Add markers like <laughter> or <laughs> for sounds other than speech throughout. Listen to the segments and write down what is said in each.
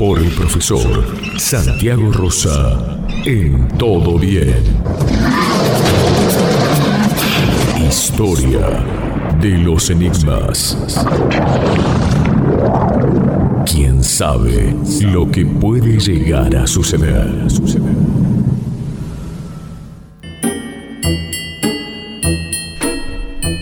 Por el profesor Santiago Rosa en Todo Bien. Historia de los Enigmas. ¿Quién sabe lo que puede llegar a suceder?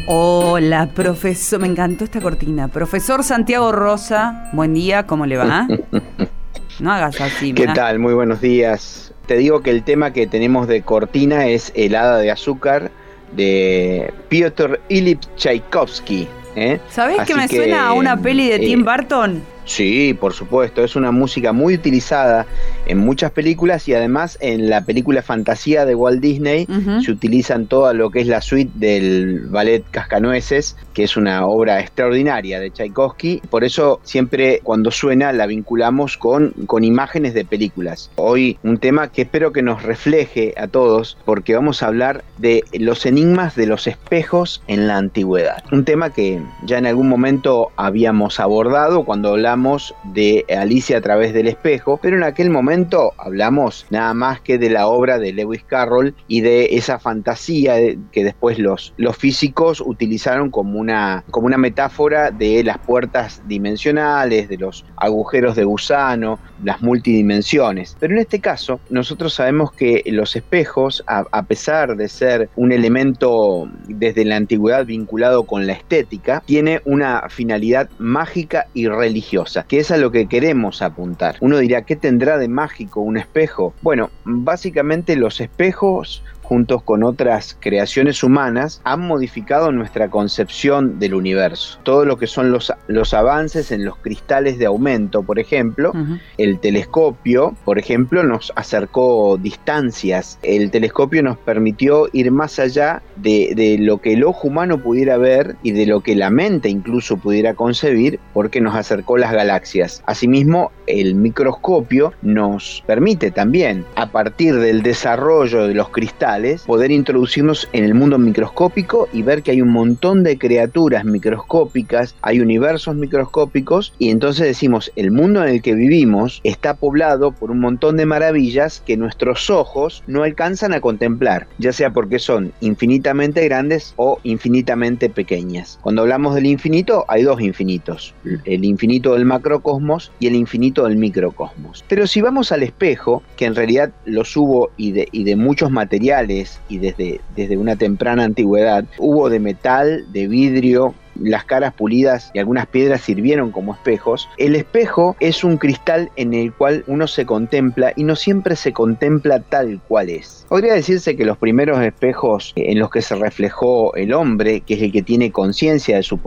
Hola, profesor, me encantó esta cortina. Profesor Santiago Rosa, buen día, ¿cómo le va? <laughs> No hagas así. ¿Qué tal? Muy buenos días. Te digo que el tema que tenemos de cortina es Helada de Azúcar de Piotr Ilyich Tchaikovsky. ¿eh? ¿Sabés que me suena a una peli de Tim eh, Burton? Sí, por supuesto, es una música muy utilizada en muchas películas y además en la película Fantasía de Walt Disney se utilizan todo lo que es la suite del ballet Cascanueces, que es una obra extraordinaria de Tchaikovsky. Por eso siempre cuando suena la vinculamos con, con imágenes de películas. Hoy un tema que espero que nos refleje a todos porque vamos a hablar de los enigmas de los espejos en la antigüedad. Un tema que ya en algún momento habíamos abordado cuando hablamos de Alicia a través del espejo, pero en aquel momento hablamos nada más que de la obra de Lewis Carroll y de esa fantasía que después los, los físicos utilizaron como una, como una metáfora de las puertas dimensionales, de los agujeros de gusano, las multidimensiones. Pero en este caso, nosotros sabemos que los espejos, a, a pesar de ser un elemento desde la antigüedad vinculado con la estética, tiene una finalidad mágica y religiosa que es a lo que queremos apuntar. Uno dirá, ¿qué tendrá de mágico un espejo? Bueno, básicamente los espejos juntos con otras creaciones humanas, han modificado nuestra concepción del universo. Todo lo que son los, los avances en los cristales de aumento, por ejemplo, el telescopio, por ejemplo, nos acercó distancias. El telescopio nos permitió ir más allá de, de lo que el ojo humano pudiera ver y de lo que la mente incluso pudiera concebir, porque nos acercó las galaxias. Asimismo, el microscopio nos permite también, a partir del desarrollo de los cristales, poder introducirnos en el mundo microscópico y ver que hay un montón de criaturas microscópicas, hay universos microscópicos y entonces decimos, el mundo en el que vivimos está poblado por un montón de maravillas que nuestros ojos no alcanzan a contemplar, ya sea porque son infinitamente grandes o infinitamente pequeñas. Cuando hablamos del infinito, hay dos infinitos, el infinito del macrocosmos y el infinito del microcosmos. Pero si vamos al espejo, que en realidad los hubo y de, y de muchos materiales, y desde, desde una temprana antigüedad hubo de metal, de vidrio, las caras pulidas y algunas piedras sirvieron como espejos. El espejo es un cristal en el cual uno se contempla y no siempre se contempla tal cual es. Podría decirse que los primeros espejos en los que se reflejó el hombre, que es el que tiene conciencia de su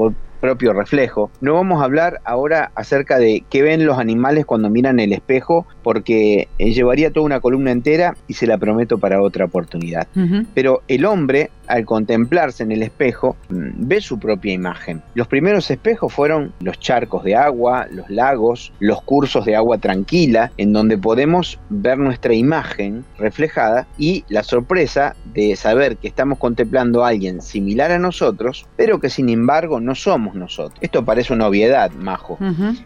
propio reflejo. No vamos a hablar ahora acerca de qué ven los animales cuando miran el espejo, porque eh, llevaría toda una columna entera y se la prometo para otra oportunidad. Pero el hombre, al contemplarse en el espejo, mm, ve su propia imagen. Los primeros espejos fueron los charcos de agua, los lagos, los cursos de agua tranquila, en donde podemos ver nuestra imagen reflejada y la sorpresa de saber que estamos contemplando a alguien similar a nosotros, pero que sin embargo no somos nosotros. Esto parece una obviedad, Majo,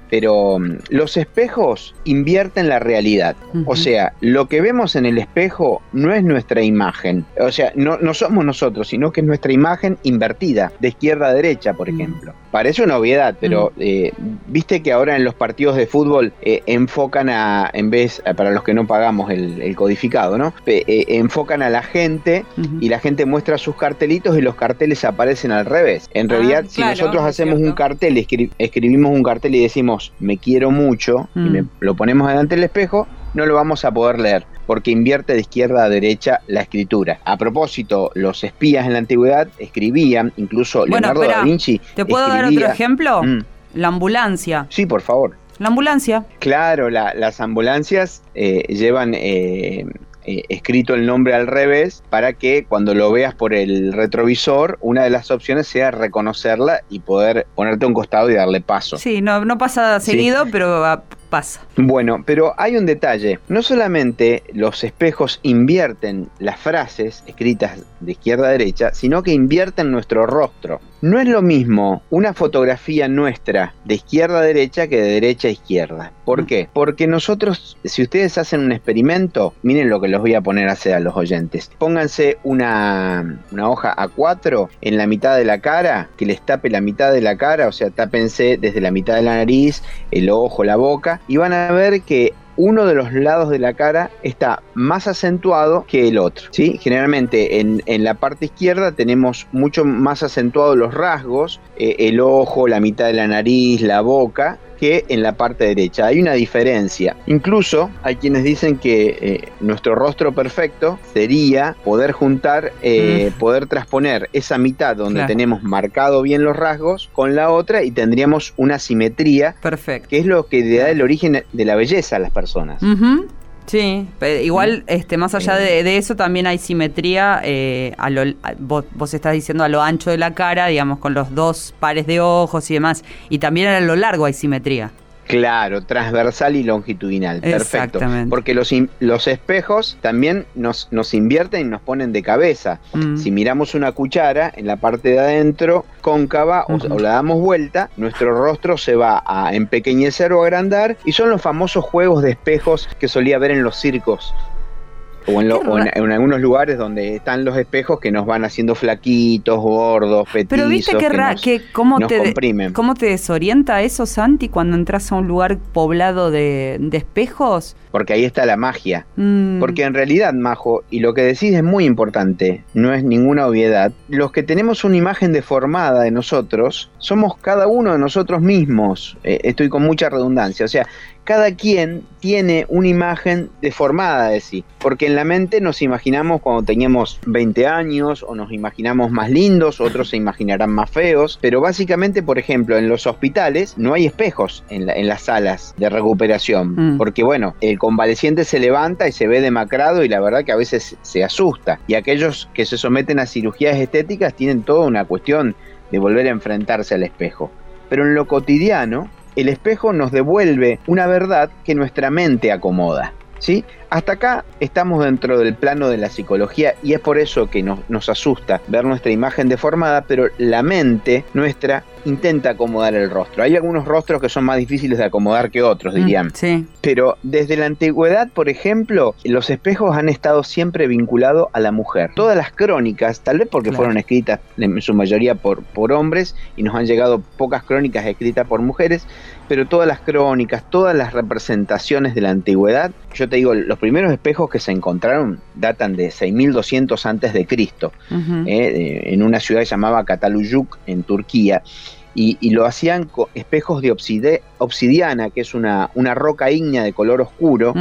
pero mm, los espejos invierten la realidad. O sea, lo que vemos en el espejo no es nuestra imagen. O sea, no, no somos nosotros, sino que es nuestra imagen invertida, de izquierda a derecha, por ejemplo. Parece una obviedad, pero eh, viste que ahora en los partidos de fútbol eh, enfocan a, en vez, para los que no pagamos el, codificado, ¿no? Eh, enfocan a la gente y la gente muestra sus cartelitos y los carteles aparecen al revés. En ah, realidad, si nosotros hacemos un cartel, escribimos un cartel y decimos me quiero mucho y mm. lo ponemos delante del espejo, no lo vamos a poder leer porque invierte de izquierda a derecha la escritura. A propósito, los espías en la antigüedad escribían, incluso Leonardo da Vinci. ¿Te puedo dar otro ejemplo? Mm. La ambulancia. Sí, por favor. La ambulancia. Claro, las ambulancias eh, llevan eh, eh, escrito el nombre al revés para que cuando lo veas por el retrovisor, una de las opciones sea reconocerla y poder ponerte a un costado y darle paso. Sí, no, no pasa seguido, pero Bueno, pero hay un detalle. No solamente los espejos invierten las frases escritas de izquierda a derecha, sino que invierten nuestro rostro. No es lo mismo una fotografía nuestra de izquierda a derecha que de derecha a izquierda. ¿Por qué? Porque nosotros, si ustedes hacen un experimento, miren lo que los voy a poner a hacer a los oyentes. Pónganse una, una hoja A4 en la mitad de la cara, que les tape la mitad de la cara, o sea, tápense desde la mitad de la nariz, el ojo, la boca, y van a ver que uno de los lados de la cara está más acentuado que el otro. ¿sí? Generalmente en, la parte izquierda tenemos mucho más acentuados los rasgos, eh, el ojo, la mitad de la nariz, la boca, que en la parte derecha. Hay una diferencia. Incluso hay quienes dicen que eh, nuestro rostro perfecto sería poder juntar, eh, mm. poder transponer esa mitad donde tenemos marcado bien los rasgos con la otra y tendríamos una simetría. Perfecto. Que es lo que da el origen de la belleza a las personas. Sí, igual, este, más allá de, eso, también hay simetría. Eh, a lo, vos, vos, estás diciendo a lo ancho de la cara, digamos, con los dos pares de ojos y demás. Y también a lo largo hay simetría. Claro, transversal y longitudinal. Perfecto. Porque los, los espejos también nos, nos invierten y nos ponen de cabeza. Mm. Si miramos una cuchara en la parte de adentro, cóncava, o, la damos vuelta, nuestro rostro se va a empequeñecer o agrandar. Y son los famosos juegos de espejos que solía ver en los circos o, en, algunos lugares donde están los espejos que nos van haciendo flaquitos, gordos, petizos. Pero viste que, que cómo, te, cómo te desorienta eso, Santi, cuando entras a un lugar poblado de, espejos. Porque ahí está la magia. Mm. Porque en realidad, Majo, y lo que decís es muy importante, no es ninguna obviedad, los que tenemos una imagen deformada de nosotros, somos cada uno de nosotros mismos. Eh, estoy con mucha redundancia. O sea, cada quien tiene una imagen deformada de sí, porque en la mente nos imaginamos cuando teníamos 20 años o nos imaginamos más lindos, otros se imaginarán más feos, pero básicamente, por ejemplo, en los hospitales no hay espejos en, las salas de recuperación, mm. porque bueno, el convaleciente se levanta y se ve demacrado y la verdad que a veces se asusta, y aquellos que se someten a cirugías estéticas tienen toda una cuestión de volver a enfrentarse al espejo. Pero en lo cotidiano, el espejo nos devuelve una verdad que nuestra mente acomoda. ¿sí? Hasta acá estamos dentro del plano de la psicología y es por eso que nos, nos, asusta ver nuestra imagen deformada, pero la mente nuestra intenta acomodar el rostro. Hay algunos rostros que son más difíciles de acomodar que otros, mm, dirían. sí. Pero desde la antigüedad, por ejemplo, los espejos han estado siempre vinculados a la mujer. Todas las crónicas, tal vez porque fueron escritas en su mayoría por, por hombres y nos han llegado pocas crónicas escritas por mujeres, pero todas las crónicas, todas las representaciones de la antigüedad, yo te digo, los primeros espejos que se encontraron datan de 6200 antes de Cristo, eh, en una ciudad llamada Cataluyuk en Turquía. Y, lo hacían con espejos de obsidiana, que es una, una, roca ígnea de color oscuro,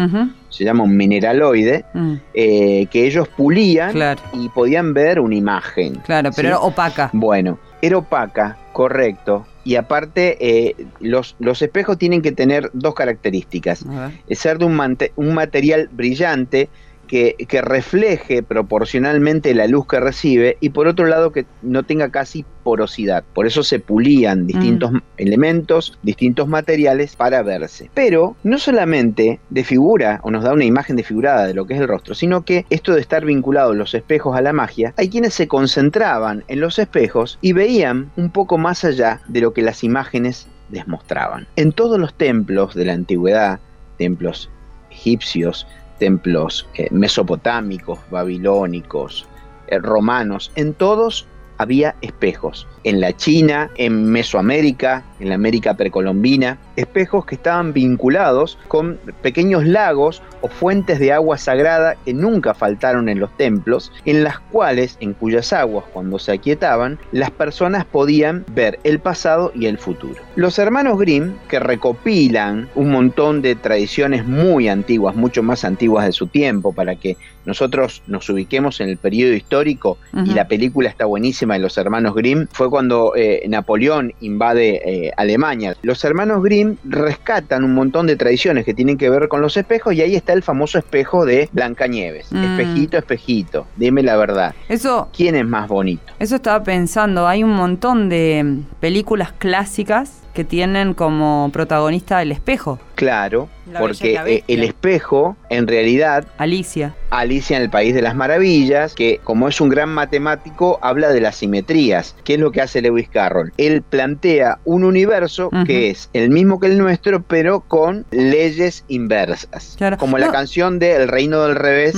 se llama un mineraloide, mm. eh, que ellos pulían y podían ver una imagen. Claro, pero era opaca. Bueno, era opaca, correcto. Y aparte, eh, los, los, espejos tienen que tener dos características. Ser de un, un material brillante, que, refleje proporcionalmente la luz que recibe y por otro lado que no tenga casi porosidad. Por eso se pulían distintos mm. elementos, distintos materiales para verse. Pero no solamente figura o nos da una imagen desfigurada de lo que es el rostro, sino que esto de estar vinculados los espejos a la magia, hay quienes se concentraban en los espejos y veían un poco más allá de lo que las imágenes les mostraban. En todos los templos de la antigüedad, templos egipcios, templos eh, mesopotámicos, babilónicos, eh, romanos, en todos había espejos. En la China, en Mesoamérica, en la América precolombina, espejos que estaban vinculados con pequeños lagos o fuentes de agua sagrada que nunca faltaron en los templos, en las cuales, en cuyas aguas cuando se aquietaban, las personas podían ver el pasado y el futuro. Los hermanos Grimm, que recopilan un montón de tradiciones muy antiguas, mucho más antiguas de su tiempo, para que nosotros nos ubiquemos en el periodo histórico y la película está buenísima de los hermanos Grimm, fue cuando eh, Napoleón invade eh, Alemania. Los hermanos Grimm rescatan un montón de tradiciones que tienen que ver con los espejos y ahí está el famoso espejo de Blancanieves. Mm. Espejito, espejito, dime la verdad. Eso, ¿Quién es más bonito? Eso estaba pensando, hay un montón de películas clásicas que tienen como protagonista el espejo. Claro, porque eh, el espejo, en realidad... Alicia. Alicia en el País de las Maravillas, que como es un gran matemático, habla de las simetrías. ¿Qué es lo que hace Lewis Carroll? Él plantea un universo que es el mismo que el nuestro, pero con leyes inversas. Como la canción de El Reino del Revés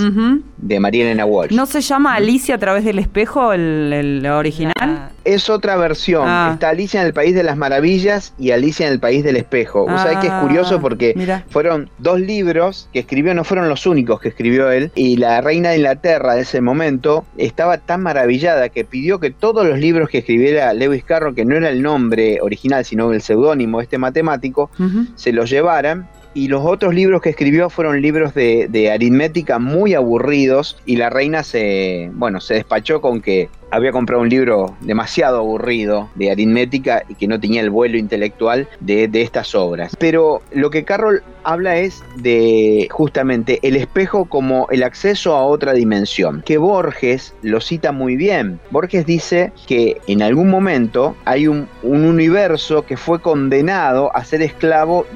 de María Elena Walsh. ¿No se llama Alicia a través del espejo el, original? Es otra versión. Ah. Está Alicia en el País de las Maravillas y Alicia en el País del Espejo. Ah. que es curioso porque fueron dos libros que escribió, no fueron los únicos que escribió él, y la reina de Inglaterra de ese momento estaba tan maravillada que pidió que todos los libros que escribiera Lewis Carroll, que no era el nombre original, sino el seudónimo de este matemático, se los llevaran y los otros libros que escribió fueron libros de, de, aritmética muy aburridos y la reina se, bueno, se despachó con que había comprado un libro demasiado aburrido de aritmética y que no tenía el vuelo intelectual de, estas obras. Pero lo que Carroll habla es de justamente el espejo como el acceso a otra dimensión, que Borges lo cita muy bien. Borges dice que en algún momento hay un, un universo que fue condenado a ser esclavo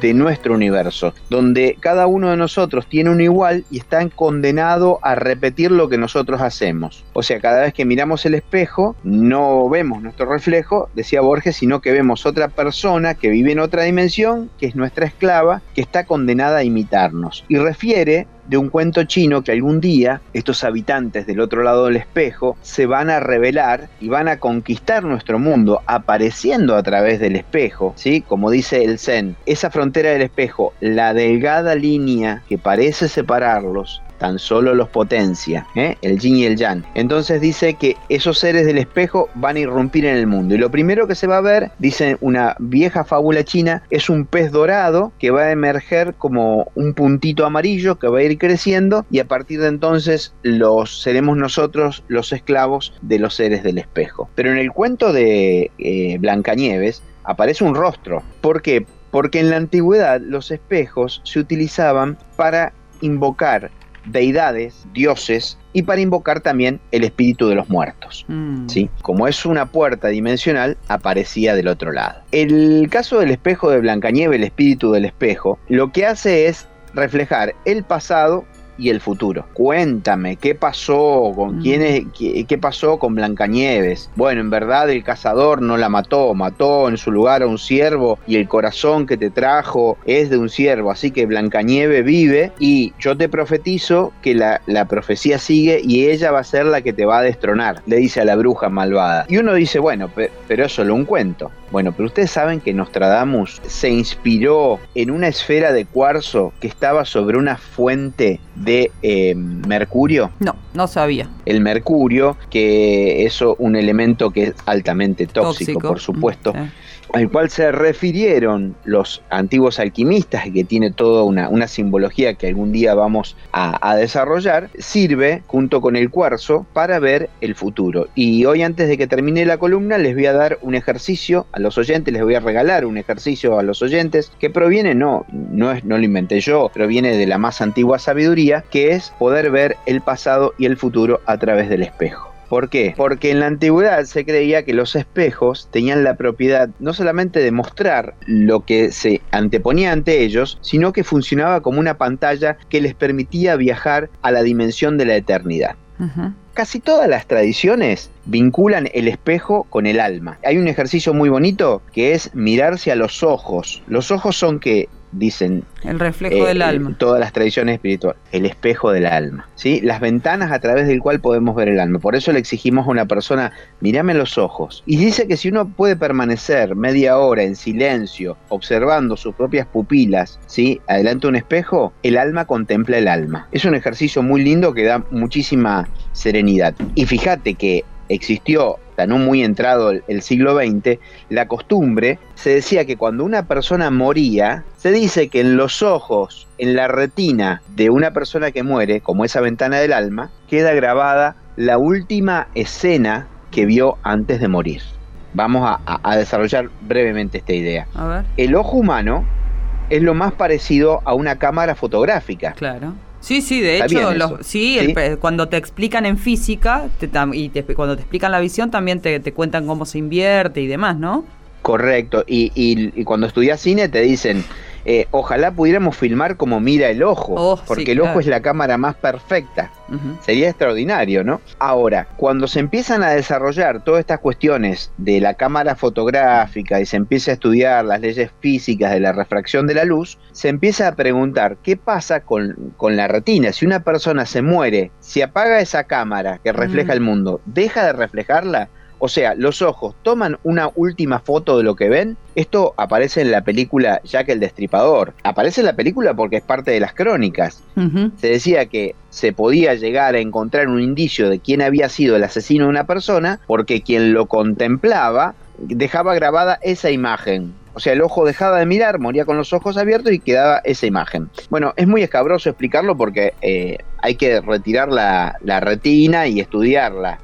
de nuestro universo, donde cada uno de nosotros tiene un igual y está condenado a repetir lo que nosotros hacemos. O sea, cada vez que miramos el espejo, no vemos nuestro reflejo, decía Borges, sino que vemos otra persona que vive en otra dimensión, que es nuestra esclava, que está condenada a imitarnos. Y refiere de un cuento chino que algún día estos habitantes del otro lado del espejo se van a revelar y van a conquistar nuestro mundo apareciendo a través del espejo, ¿sí? Como dice el Zen, esa frontera del espejo, la delgada línea que parece separarlos, tan solo los potencia, ¿eh? el yin y el yang. Entonces dice que esos seres del espejo van a irrumpir en el mundo. Y lo primero que se va a ver, dice una vieja fábula china, es un pez dorado que va a emerger como un puntito amarillo que va a ir creciendo y a partir de entonces los seremos nosotros los esclavos de los seres del espejo. Pero en el cuento de eh, Blancanieves aparece un rostro. ¿Por qué? Porque en la antigüedad los espejos se utilizaban para invocar deidades, dioses, y para invocar también el espíritu de los muertos. Mm. ¿sí? Como es una puerta dimensional, aparecía del otro lado. El caso del espejo de Blancanieve, el espíritu del espejo, lo que hace es reflejar el pasado y el futuro. Cuéntame, ¿qué pasó con mm. quién es, qué, pasó con Blancanieves? Bueno, en verdad el cazador no la mató, mató en su lugar a un ciervo y el corazón que te trajo es de un ciervo, así que Blancanieve vive y yo te profetizo que la, la profecía sigue y ella va a ser la que te va a destronar, le dice a la bruja malvada. Y uno dice, bueno, pero es solo un cuento. Bueno, pero ustedes saben que Nostradamus se inspiró en una esfera de cuarzo que estaba sobre una fuente de eh, mercurio. No, no sabía. El mercurio, que es un elemento que es altamente tóxico, por supuesto al cual se refirieron los antiguos alquimistas y que tiene toda una, simbología que algún día vamos a, desarrollar, sirve junto con el cuarzo para ver el futuro. Y hoy antes de que termine la columna les voy a dar un ejercicio a los oyentes, les voy a regalar un ejercicio a los oyentes que proviene, no, no, es, no lo inventé yo, proviene de la más antigua sabiduría, que es poder ver el pasado y el futuro a través del espejo. ¿Por qué? Porque en la antigüedad se creía que los espejos tenían la propiedad no solamente de mostrar lo que se anteponía ante ellos, sino que funcionaba como una pantalla que les permitía viajar a la dimensión de la eternidad. Casi todas las tradiciones vinculan el espejo con el alma. Hay un ejercicio muy bonito que es mirarse a los ojos. Los ojos son que dicen el reflejo del eh, alma. Todas las tradiciones espirituales, el espejo del alma, ¿sí? Las ventanas a través del cual podemos ver el alma. Por eso le exigimos a una persona, mírame los ojos. Y dice que si uno puede permanecer media hora en silencio, observando sus propias pupilas, ¿sí? Adelante un espejo, el alma contempla el alma. Es un ejercicio muy lindo que da muchísima serenidad. Y fíjate que existió hasta no muy entrado el, siglo XX, la costumbre, se decía que cuando una persona moría, se dice que en los ojos, en la retina de una persona que muere, como esa ventana del alma, queda grabada la última escena que vio antes de morir. Vamos a, a desarrollar brevemente esta idea. A ver. El ojo humano es lo más parecido a una cámara fotográfica. Claro. Sí, sí, de hecho, sí, cuando te explican en física y cuando te explican la visión también te, cuentan cómo se invierte y demás, ¿no? Correcto, y, y cuando estudias cine te dicen, eh, ojalá pudiéramos filmar como mira el ojo, oh, porque el ojo es la cámara más perfecta. Sería extraordinario, ¿no? Ahora, cuando se empiezan a desarrollar todas estas cuestiones de la cámara fotográfica y se empieza a estudiar las leyes físicas de la refracción de la luz, se empieza a preguntar qué pasa con, con la retina. Si una persona se muere, si apaga esa cámara que refleja el mundo, ¿deja de reflejarla? O sea, los ojos toman una última foto de lo que ven. Esto aparece en la película Jack el Destripador. Aparece en la película porque es parte de las crónicas. Se decía que se podía llegar a encontrar un indicio de quién había sido el asesino de una persona porque quien lo contemplaba dejaba grabada esa imagen. O sea, el ojo dejaba de mirar, moría con los ojos abiertos y quedaba esa imagen. Bueno, es muy escabroso explicarlo porque eh, hay que retirar la, retina y estudiarla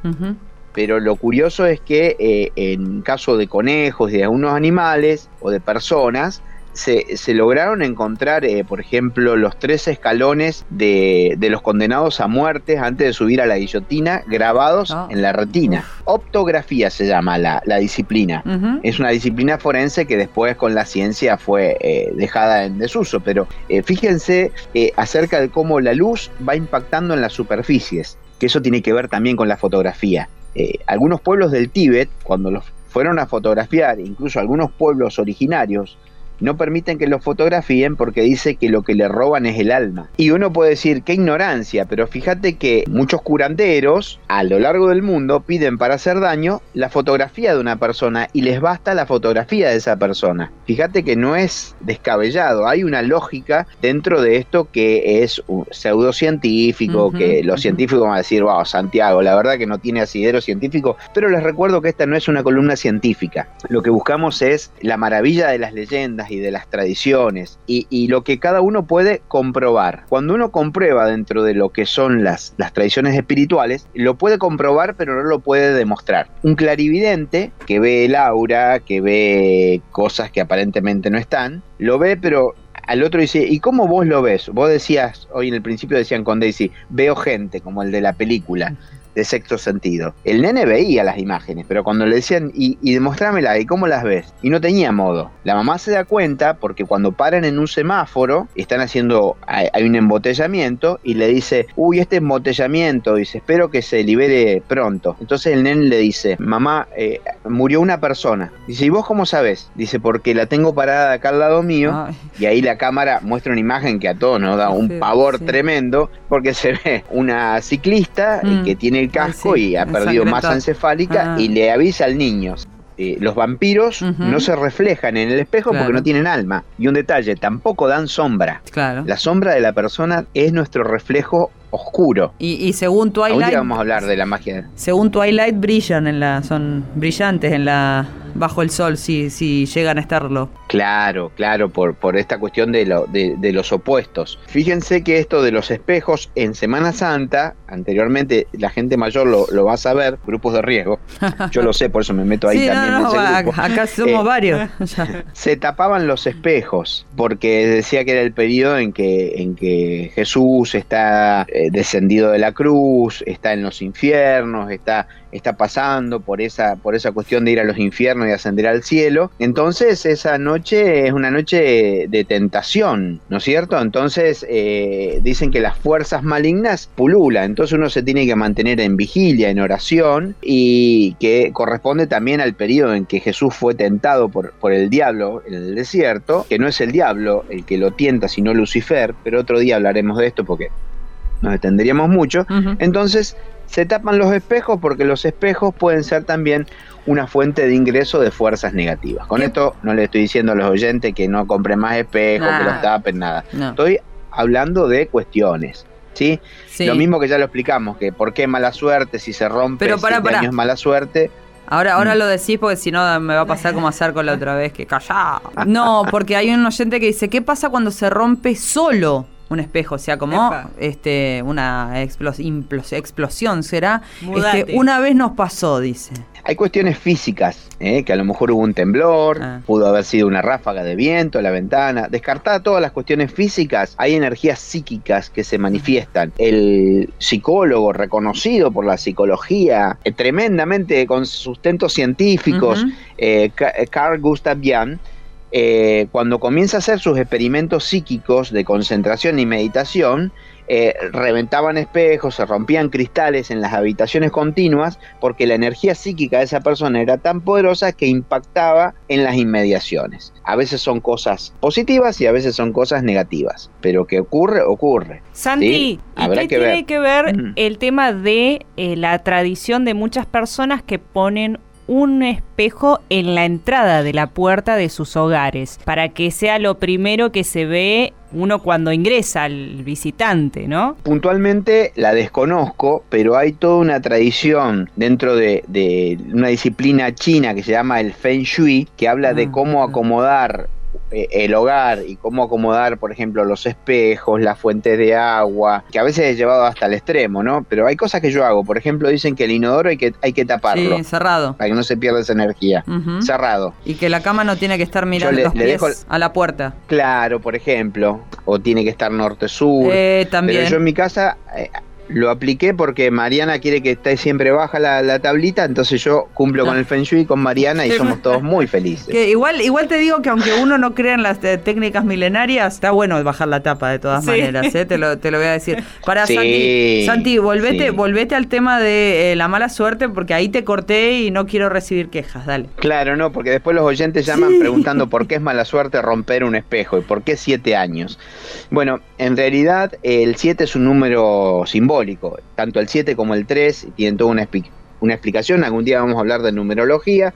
pero lo curioso es que eh, en caso de conejos de algunos animales o de personas, se, lograron encontrar, eh, por ejemplo, los tres escalones de, los condenados a muerte antes de subir a la guillotina grabados ah. en la retina. Optografía se llama la, disciplina. Es una disciplina forense que después con la ciencia fue eh, dejada en desuso, pero fíjense acerca de cómo la luz va impactando en las superficies que eso tiene que ver también con la fotografía. Eh, algunos pueblos del Tíbet, cuando los fueron a fotografiar, incluso algunos pueblos originarios, no permiten que lo fotografíen porque dice que lo que le roban es el alma. Y uno puede decir, qué ignorancia, pero fíjate que muchos curanderos a lo largo del mundo piden para hacer daño la fotografía de una persona y les basta la fotografía de esa persona. Fíjate que no es descabellado, hay una lógica dentro de esto que es pseudocientífico, que los científicos van a decir, wow, Santiago, la verdad que no tiene asidero científico, pero les recuerdo que esta no es una columna científica. Lo que buscamos es la maravilla de las leyendas, y de las tradiciones y, lo que cada uno puede comprobar. Cuando uno comprueba dentro de lo que son las, las tradiciones espirituales, lo puede comprobar pero no lo puede demostrar. Un clarividente que ve el aura, que ve cosas que aparentemente no están, lo ve pero al otro dice, ¿y cómo vos lo ves? Vos decías, hoy en el principio decían con Daisy, veo gente, como el de la película de sexto sentido. El nene veía las imágenes, pero cuando le decían, y, y demostrámela, ¿y cómo las ves? Y no tenía modo. La mamá se da cuenta porque cuando paran en un semáforo, están haciendo, hay, un embotellamiento, y le dice, uy, este embotellamiento, dice, espero que se libere pronto. Entonces el nene le dice, mamá, eh, murió una persona. Dice, ¿y vos cómo sabes? Dice, porque la tengo parada acá al lado mío, y ahí la cámara muestra una imagen que a todos nos da un pavor tremendo, porque se ve una ciclista mm. que tiene casco y ha perdido masa encefálica ah. y le avisa al niño. Eh, los vampiros no se reflejan en el espejo porque no tienen alma. Y un detalle, tampoco dan sombra. Claro. La sombra de la persona es nuestro reflejo oscuro. Y, según Twilight. vamos a hablar de la magia. Según Twilight brillan en la, son brillantes en la bajo el sol si, si llegan a estarlo. Claro, claro, por, por esta cuestión de, lo, de, los opuestos. Fíjense que esto de los espejos en Semana Santa, anteriormente la gente mayor lo, va a saber, grupos de riesgo. <laughs> Yo lo sé, por eso me meto ahí también. Acá somos eh, varios. <laughs> se tapaban los espejos, porque decía que era el periodo en que, en que Jesús está eh, descendido de la cruz, está en los infiernos, está está pasando por esa, por esa cuestión de ir a los infiernos y ascender al cielo. Entonces esa noche es una noche de tentación, ¿no es cierto? Entonces eh, dicen que las fuerzas malignas pululan, entonces uno se tiene que mantener en vigilia, en oración, y que corresponde también al periodo en que Jesús fue tentado por, por el diablo en el desierto, que no es el diablo el que lo tienta, sino Lucifer, pero otro día hablaremos de esto porque nos extenderíamos mucho. Entonces, se tapan los espejos porque los espejos pueden ser también una fuente de ingreso de fuerzas negativas. Con esto no le estoy diciendo a los oyentes que no compren más espejos, que los tapen, nada. Estoy hablando de cuestiones. ¿sí? Lo mismo que ya lo explicamos, que por qué mala suerte, si se rompe, Pero para, es mala suerte. Ahora, ahora mm. lo decís porque si no me va a pasar como hacer con la otra vez, que callá. No, porque hay un oyente que dice, ¿qué pasa cuando se rompe solo? Un espejo, o sea, como este una explosión será. Este, una vez nos pasó, dice. Hay cuestiones físicas, ¿eh? que a lo mejor hubo un temblor, ah. pudo haber sido una ráfaga de viento, la ventana. Descartada todas las cuestiones físicas, hay energías psíquicas que se manifiestan. El psicólogo reconocido por la psicología, eh, tremendamente con sustentos científicos, eh, Carl Gustav Jung, cuando comienza a hacer sus experimentos psíquicos de concentración y meditación, eh, reventaban espejos, se rompían cristales en las habitaciones continuas, porque la energía psíquica de esa persona era tan poderosa que impactaba en las inmediaciones. A veces son cosas positivas y a veces son cosas negativas, pero que ocurre, ocurre. Santi, ¿y qué tiene que ver el tema de eh, la tradición de muchas personas que ponen un espejo en la entrada de la puerta de sus hogares, para que sea lo primero que se ve uno cuando ingresa al visitante, ¿no? Puntualmente la desconozco, pero hay toda una tradición dentro de, una disciplina china que se llama el Feng Shui, que habla de ah, cómo acomodar el hogar y cómo acomodar, por ejemplo, los espejos, las fuentes de agua, que a veces he llevado hasta el extremo, ¿no? Pero hay cosas que yo hago. Por ejemplo, dicen que el inodoro hay que, hay que taparlo. Sí, cerrado. Para que no se pierda esa energía. Cerrado. Y que la cama no tiene que estar mirando los pies a la puerta. Claro, por ejemplo. O tiene que estar norte-sur. Eh, también. Pero yo en mi casa eh, lo apliqué porque Mariana quiere que esté siempre baja la, tablita, entonces yo cumplo con el Feng Shui con Mariana y somos todos muy felices. Que igual, igual te digo que aunque uno no crea en las eh, técnicas milenarias, está bueno bajar la tapa de todas maneras, ¿eh? te, lo, te lo voy a decir. Para Santi, Santi, volvete, volvete al tema de eh, la mala suerte porque ahí te corté y no quiero recibir quejas, dale. Claro, no, porque después los oyentes llaman preguntando por qué es mala suerte romper un espejo y por qué siete años. Bueno, en realidad el siete es un número simbólico tanto el 7 como el 3 tienen toda una, una explicación, algún día vamos a hablar de numerología,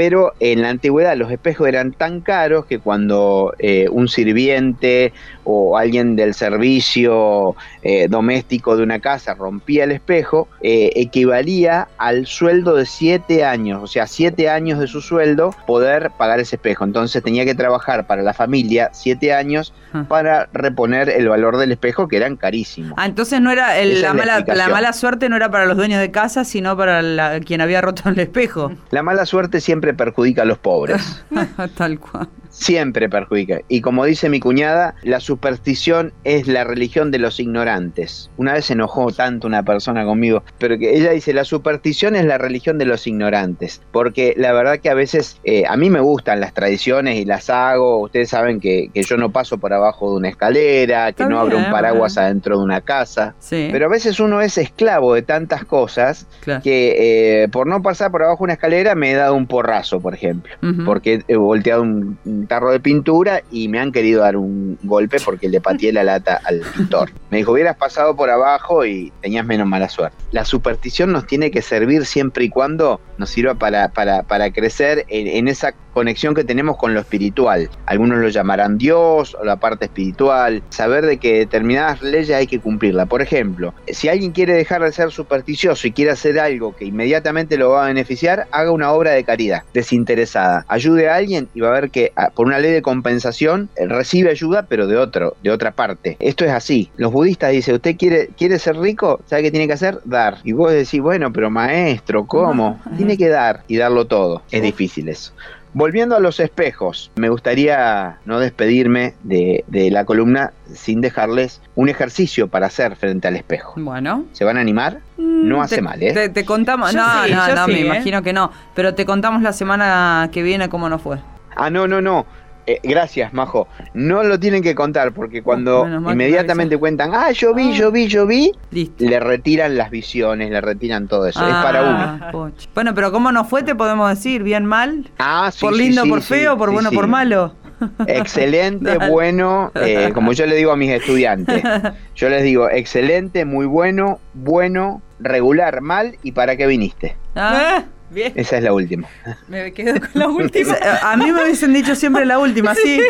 pero en la antigüedad los espejos eran tan caros que cuando eh, un sirviente o alguien del servicio eh, doméstico de una casa rompía el espejo, eh, equivalía al sueldo de siete años, o sea, siete años de su sueldo poder pagar ese espejo. Entonces tenía que trabajar para la familia siete años ah. para reponer el valor del espejo, que eran carísimos. Ah, entonces no era la, mala, la, mala, suerte no era para los dueños de casa, sino para quien había roto el espejo. La mala suerte siempre perjudica a los pobres. <laughs> Tal cual. Siempre perjudica. Y como dice mi cuñada, la superstición es la religión de los ignorantes. Una vez se enojó tanto una persona conmigo, pero que ella dice, la superstición es la religión de los ignorantes. Porque la verdad que a veces eh, a mí me gustan las tradiciones y las hago. Ustedes saben que, yo no paso por abajo de una escalera, que no abro un paraguas adentro de una casa. Pero a veces uno es esclavo de tantas cosas que eh, por no pasar por abajo de una escalera me he dado un porrazo, por ejemplo. Porque he volteado un tarro de pintura y me han querido dar un golpe porque le pateé la lata al pintor. <laughs> Me dijo, hubieras pasado por abajo y tenías menos mala suerte. La superstición nos tiene que servir siempre y cuando nos sirva para, para, para crecer en, en esa conexión que tenemos con lo espiritual. Algunos lo llamarán Dios o la parte espiritual. Saber de que determinadas leyes hay que cumplirla. Por ejemplo, si alguien quiere dejar de ser supersticioso y quiere hacer algo que inmediatamente lo va a beneficiar, haga una obra de caridad, desinteresada. Ayude a alguien y va a ver que ah, por una ley de compensación eh, recibe ayuda, pero de otro, de otra parte. Esto es así. Los budistas dicen, ¿usted quiere, quiere ser rico? ¿Sabe qué tiene que hacer? Dar. Y vos decís, bueno, pero maestro, ¿cómo? Tiene que dar y darlo todo. Es difícil eso. Volviendo a los espejos, me gustaría no despedirme de, la columna sin dejarles un ejercicio para hacer frente al espejo. Bueno. ¿Se van a animar? Mm, no hace mal, ¿eh? Te, contamos, no, no, no, me ¿eh? imagino que no, pero te contamos la semana que viene cómo nos fue. Ah, no, no, no. Eh, gracias, Majo. No lo tienen que contar porque cuando inmediatamente cuentan, ah, yo vi, yo vi, yo vi, le retiran las visiones, le retiran todo eso. es para ah, uno. Bueno, pero ¿cómo nos fue? Te podemos decir, bien, mal. Ah, Por lindo, por feo, por bueno, por malo. <laughs> <laughs> Excelente, bueno, eh, como yo le digo a mis estudiantes. <laughs> Yo les digo, excelente, muy bueno, bueno, regular, mal y para qué viniste. Ah. Esa es la última. Me quedo con la última. <laughs> A mí me hubiesen dicho siempre la última, sí.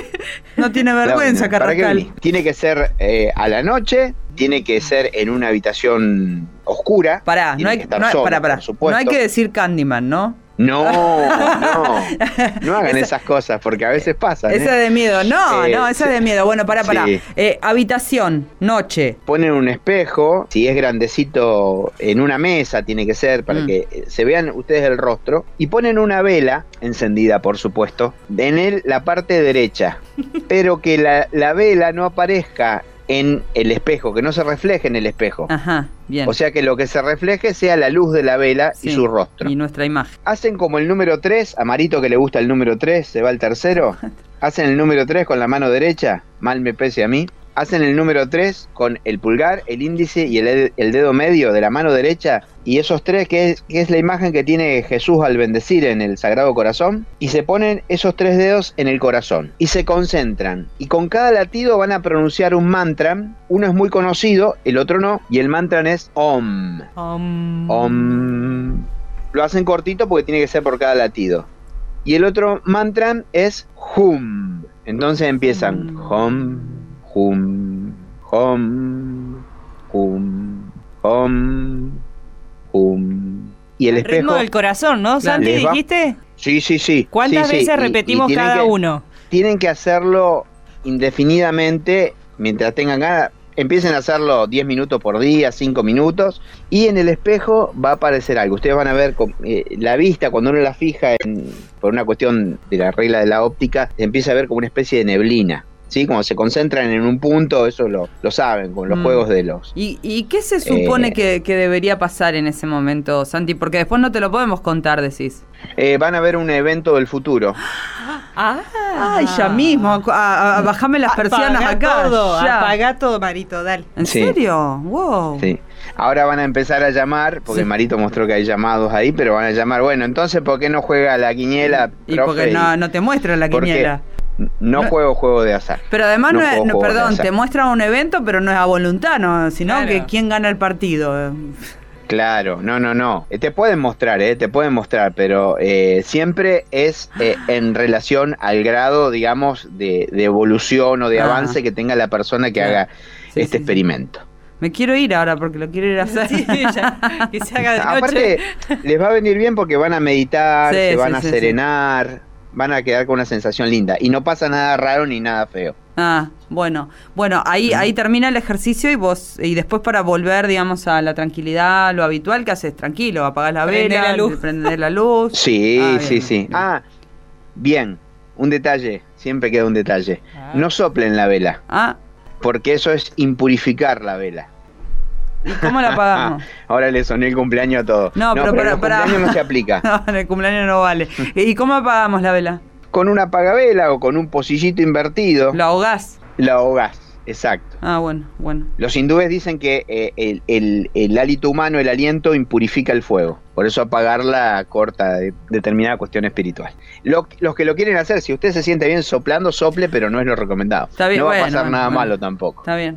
No tiene vergüenza, Carrascal. Tiene que ser eh, a la noche, tiene que ser en una habitación oscura. Pará, no hay, que no, no hay que decir Candyman, ¿no? No, no, <laughs> no hagan esas cosas porque a veces pasa. Esa es de miedo, no, no, esa es de miedo. Bueno, para, para. habitación, noche. Ponen un espejo, si es grandecito, en una mesa tiene que ser para mm. que se vean ustedes el rostro, y ponen una vela, encendida por supuesto, en el, la parte derecha, <laughs> pero que la, la vela no aparezca en el espejo, que no se refleje en el espejo. Ajá, bien. O sea que lo que se refleje sea la luz de la vela y su rostro. Y nuestra imagen. Hacen como el número 3, a Marito que le gusta el número 3, se va el tercero. <laughs> Hacen el número 3 con la mano derecha, mal me pese a mí hacen el número 3 con el pulgar, el índice y el, dedo medio de la mano derecha. Y esos tres, que es, que es, la imagen que tiene Jesús al bendecir en el Sagrado Corazón. Y se ponen esos tres dedos en el corazón. Y se concentran. Y con cada latido van a pronunciar un mantra. Uno es muy conocido, el otro no. Y el mantra es Om. Om. Om. Lo hacen cortito porque tiene que ser por cada latido. Y el otro mantra es Hum. Entonces empiezan Hum hum, hum, hum, hum, hum. Y el, espejo. Ritmo del corazón, ¿no? Santi, dijiste. Sí, sí, sí. ¿Cuántas veces repetimos cada uno? Tienen que hacerlo indefinidamente mientras tengan ganas. Empiecen a hacerlo 10 minutos por día, 5 minutos, y en el espejo va a aparecer algo. Ustedes van a ver eh, la vista, cuando uno la fija por una cuestión de la regla de la óptica, empieza a ver como una especie de neblina. ¿Sí? Como se concentran en un punto, eso lo, saben con los mm. juegos de los... ¿Y, qué se supone eh, que, debería pasar en ese momento, Santi? Porque después no te lo podemos contar, decís. Eh, van a ver un evento del futuro. Ah, Ay, ya mismo, bajame las persianas acá. Todo, Apaga todo, Marito, dale. ¿En serio? Wow. Sí. Ahora van a empezar a llamar, porque Marito mostró que hay llamados ahí, pero van a llamar, bueno, entonces, ¿por qué no juega la quiniela? Y porque no, no te muestra la quiniela. No, juego juego de azar. Pero además, no, es, perdón, te muestra un evento, pero no es a voluntad, ¿no? sino que quién gana el partido. Claro, no, no, no. Eh, te pueden mostrar, ¿eh? Te pueden mostrar, pero eh, siempre es eh, en relación al grado, digamos, de, evolución o de ah. avance que tenga la persona que haga este experimento. Me quiero ir ahora porque lo quiero ir a hacer. que se haga de <laughs> noche. Aparte, les va a venir bien porque van a meditar, se van a serenar van a quedar con una sensación linda. Y no pasa nada raro ni nada feo. Ah, bueno, bueno, ahí, ahí termina el ejercicio y vos, y después para volver, digamos, a la tranquilidad, lo habitual, ¿qué haces? Tranquilo, apagás la vela, la luz. prender la luz. <laughs> sí, ah, sí, sí. Ah, bien, un detalle, siempre queda un detalle. Ah. No soplen la vela. Ah. Porque eso es impurificar la vela. ¿Y cómo la pagamos? <laughs> Ahora le soné el cumpleaños a todos. No, pero, para, el cumpleaños no se aplica. <laughs> no, en el cumpleaños no vale. ¿Y cómo apagamos la vela? Con una apagavela o con un pocillito invertido. ¿La ahogás? La ahogás, exacto. Ah, bueno, bueno. Los hindúes dicen que eh, el, el, el, hálito humano, el aliento, impurifica el fuego. Por eso apagarla corta de determinada cuestión espiritual. los que lo quieren hacer, si usted se siente bien soplando, sople, pero no es lo recomendado. Está bien, no va a pasar nada malo tampoco. Está bien.